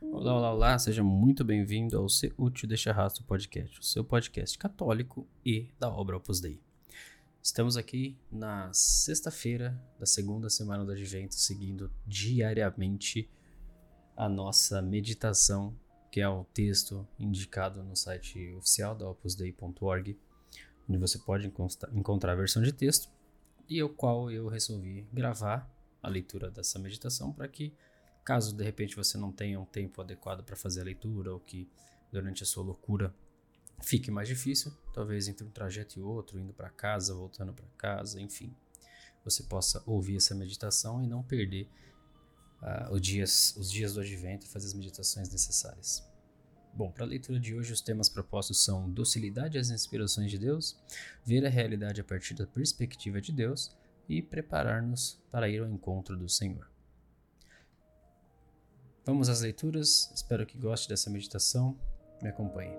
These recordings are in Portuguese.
Olá, olá, olá, seja muito bem-vindo ao Ser Útil Deixa Rastro Podcast, o seu podcast católico e da obra Opus Dei. Estamos aqui na sexta-feira da segunda semana do Advento, seguindo diariamente a nossa meditação, que é o texto indicado no site oficial da opusdei.org, onde você pode encontrar a versão de texto, e o qual eu resolvi gravar a leitura dessa meditação para que Caso de repente você não tenha um tempo adequado para fazer a leitura ou que durante a sua loucura fique mais difícil, talvez entre um trajeto e outro, indo para casa, voltando para casa, enfim, você possa ouvir essa meditação e não perder uh, os, dias, os dias do advento e fazer as meditações necessárias. Bom, para a leitura de hoje, os temas propostos são docilidade às inspirações de Deus, ver a realidade a partir da perspectiva de Deus e preparar-nos para ir ao encontro do Senhor. Vamos às leituras. Espero que goste dessa meditação. Me acompanhe.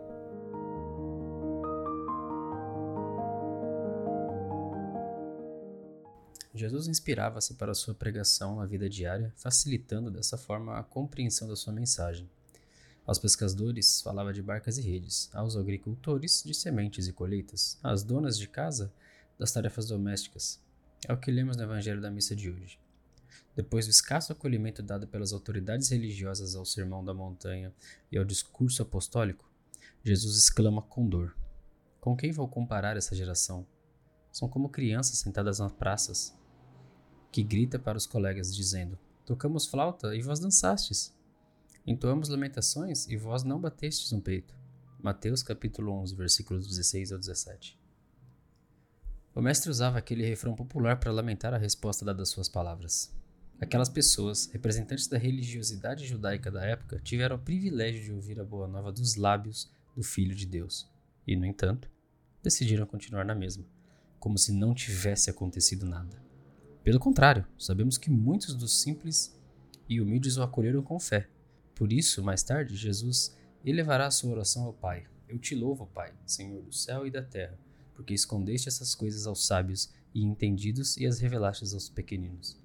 Jesus inspirava-se para sua pregação na vida diária, facilitando dessa forma a compreensão da sua mensagem. Aos pescadores falava de barcas e redes, aos agricultores de sementes e colheitas, às donas de casa das tarefas domésticas. É o que lemos no Evangelho da missa de hoje. Depois do escasso acolhimento dado pelas autoridades religiosas ao Sermão da Montanha e ao discurso apostólico, Jesus exclama com dor: Com quem vou comparar essa geração? São como crianças sentadas nas praças, que grita para os colegas dizendo: Tocamos flauta e vós dançastes. Entoamos lamentações e vós não batestes no peito. Mateus capítulo 11, versículos 16 ao 17. O mestre usava aquele refrão popular para lamentar a resposta dada às suas palavras. Aquelas pessoas, representantes da religiosidade judaica da época, tiveram o privilégio de ouvir a boa nova dos lábios do Filho de Deus. E, no entanto, decidiram continuar na mesma, como se não tivesse acontecido nada. Pelo contrário, sabemos que muitos dos simples e humildes o acolheram com fé. Por isso, mais tarde, Jesus elevará a sua oração ao Pai. Eu te louvo, Pai, Senhor do céu e da terra, porque escondeste essas coisas aos sábios e entendidos e as revelastes aos pequeninos.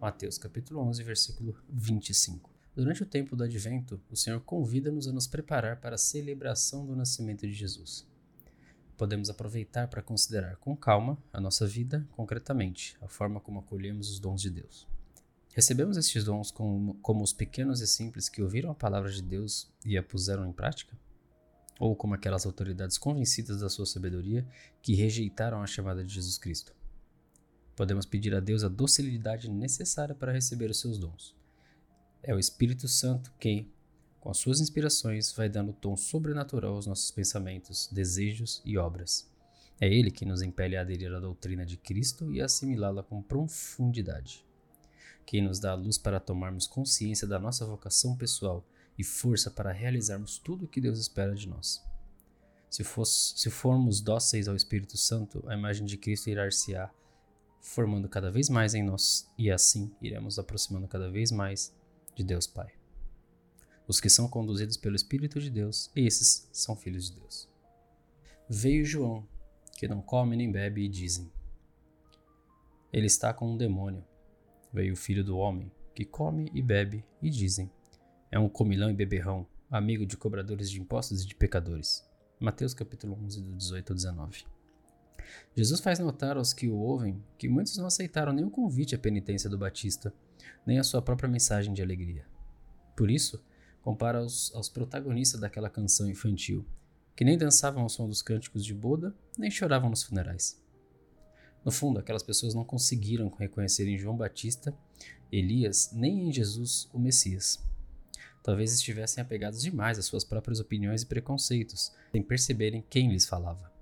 Mateus capítulo 11, versículo 25. Durante o tempo do advento, o Senhor convida-nos a nos preparar para a celebração do nascimento de Jesus. Podemos aproveitar para considerar com calma a nossa vida concretamente, a forma como acolhemos os dons de Deus. Recebemos estes dons como, como os pequenos e simples que ouviram a palavra de Deus e a puseram em prática? Ou como aquelas autoridades convencidas da sua sabedoria que rejeitaram a chamada de Jesus Cristo? Podemos pedir a Deus a docilidade necessária para receber os seus dons. É o Espírito Santo que, com as suas inspirações, vai dando tom sobrenatural aos nossos pensamentos, desejos e obras. É Ele que nos impele a aderir à doutrina de Cristo e assimilá-la com profundidade. Quem nos dá a luz para tomarmos consciência da nossa vocação pessoal e força para realizarmos tudo o que Deus espera de nós. Se, fosse, se formos dóceis ao Espírito Santo, a imagem de Cristo irá-se-á formando cada vez mais em nós, e assim iremos aproximando cada vez mais de Deus Pai. Os que são conduzidos pelo Espírito de Deus, esses são filhos de Deus. Veio João, que não come nem bebe, e dizem: Ele está com um demônio. Veio o filho do homem, que come e bebe, e dizem: É um comilão e beberrão, amigo de cobradores de impostos e de pecadores. Mateus capítulo 11, do 18 ao 19. Jesus faz notar aos que o ouvem que muitos não aceitaram nem o convite à penitência do Batista, nem a sua própria mensagem de alegria. Por isso, compara aos, aos protagonistas daquela canção infantil, que nem dançavam ao som dos cânticos de boda, nem choravam nos funerais. No fundo, aquelas pessoas não conseguiram reconhecer em João Batista, Elias, nem em Jesus, o Messias. Talvez estivessem apegados demais às suas próprias opiniões e preconceitos, sem perceberem quem lhes falava.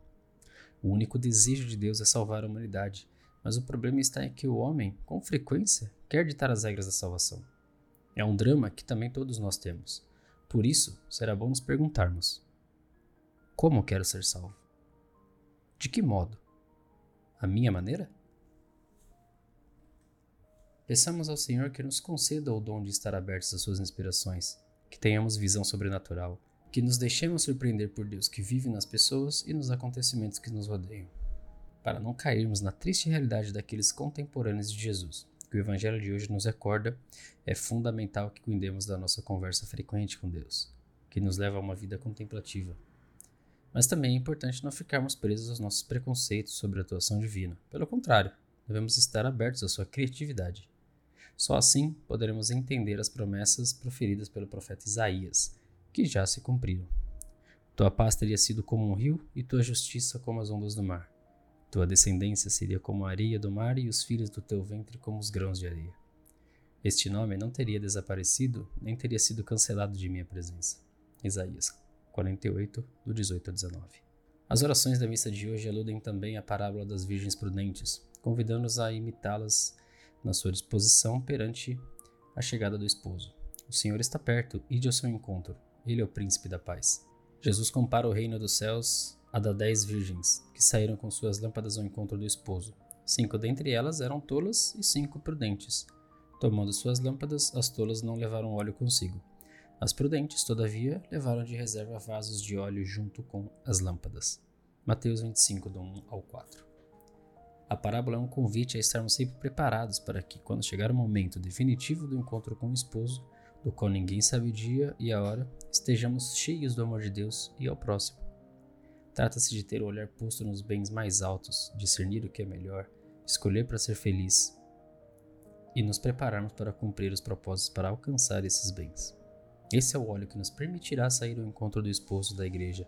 O único desejo de Deus é salvar a humanidade, mas o problema está em que o homem, com frequência, quer ditar as regras da salvação. É um drama que também todos nós temos. Por isso, será bom nos perguntarmos: Como quero ser salvo? De que modo? A minha maneira? Peçamos ao Senhor que nos conceda o dom de estar abertos às suas inspirações, que tenhamos visão sobrenatural que nos deixemos surpreender por Deus que vive nas pessoas e nos acontecimentos que nos rodeiam, para não cairmos na triste realidade daqueles contemporâneos de Jesus, que o Evangelho de hoje nos recorda, é fundamental que cuidemos da nossa conversa frequente com Deus, que nos leva a uma vida contemplativa. Mas também é importante não ficarmos presos aos nossos preconceitos sobre a atuação divina. Pelo contrário, devemos estar abertos à sua criatividade. Só assim poderemos entender as promessas proferidas pelo profeta Isaías, que já se cumpriram. Tua paz teria sido como um rio e tua justiça como as ondas do mar. Tua descendência seria como a areia do mar e os filhos do teu ventre como os grãos de areia. Este nome não teria desaparecido, nem teria sido cancelado de minha presença. Isaías 48, do 18 a 19. As orações da missa de hoje aludem também à parábola das virgens prudentes, convidando-nos a imitá-las na sua disposição perante a chegada do esposo. O Senhor está perto, ide ao seu encontro. Ele é o príncipe da paz. Jesus compara o reino dos céus a da dez virgens, que saíram com suas lâmpadas ao encontro do esposo. Cinco dentre elas eram tolas e cinco prudentes. Tomando suas lâmpadas, as tolas não levaram óleo consigo. As prudentes, todavia, levaram de reserva vasos de óleo junto com as lâmpadas. Mateus 25, do 1 ao 4. A parábola é um convite a estarmos sempre preparados para que, quando chegar o momento definitivo do encontro com o esposo, do qual ninguém sabe o dia e a hora, estejamos cheios do amor de Deus e ao próximo. Trata-se de ter o olhar posto nos bens mais altos, discernir o que é melhor, escolher para ser feliz e nos prepararmos para cumprir os propósitos para alcançar esses bens. Esse é o óleo que nos permitirá sair ao encontro do esposo da igreja,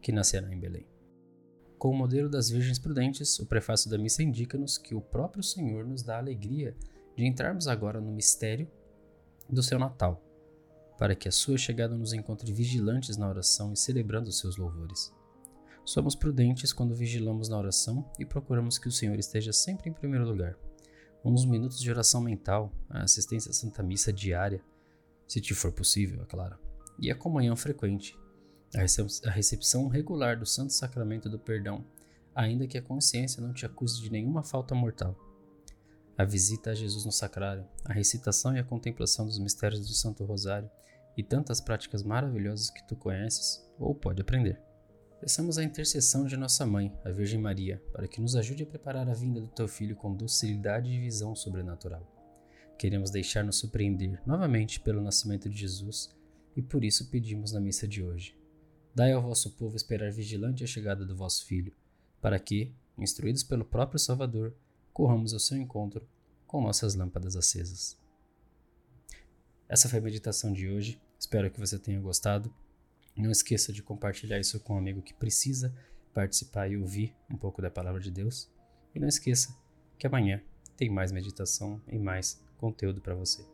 que nascerá em Belém. Com o modelo das Virgens Prudentes, o prefácio da missa indica-nos que o próprio Senhor nos dá a alegria de entrarmos agora no mistério do seu Natal, para que a sua chegada nos encontre vigilantes na oração e celebrando os seus louvores. Somos prudentes quando vigilamos na oração e procuramos que o Senhor esteja sempre em primeiro lugar. Uns minutos de oração mental, a assistência à Santa Missa diária, se te for possível, é claro, e a comunhão frequente, a recepção regular do Santo Sacramento do Perdão, ainda que a consciência não te acuse de nenhuma falta mortal a visita a Jesus no sacrário, a recitação e a contemplação dos mistérios do Santo Rosário e tantas práticas maravilhosas que tu conheces ou pode aprender. Peçamos a intercessão de nossa mãe, a Virgem Maria, para que nos ajude a preparar a vinda do teu filho com docilidade e visão sobrenatural. Queremos deixar-nos surpreender novamente pelo nascimento de Jesus e por isso pedimos na missa de hoje. Dai ao vosso povo esperar vigilante a chegada do vosso filho, para que, instruídos pelo próprio Salvador, corramos ao seu encontro com nossas lâmpadas acesas. Essa foi a meditação de hoje. Espero que você tenha gostado. Não esqueça de compartilhar isso com um amigo que precisa participar e ouvir um pouco da palavra de Deus. E não esqueça que amanhã tem mais meditação e mais conteúdo para você.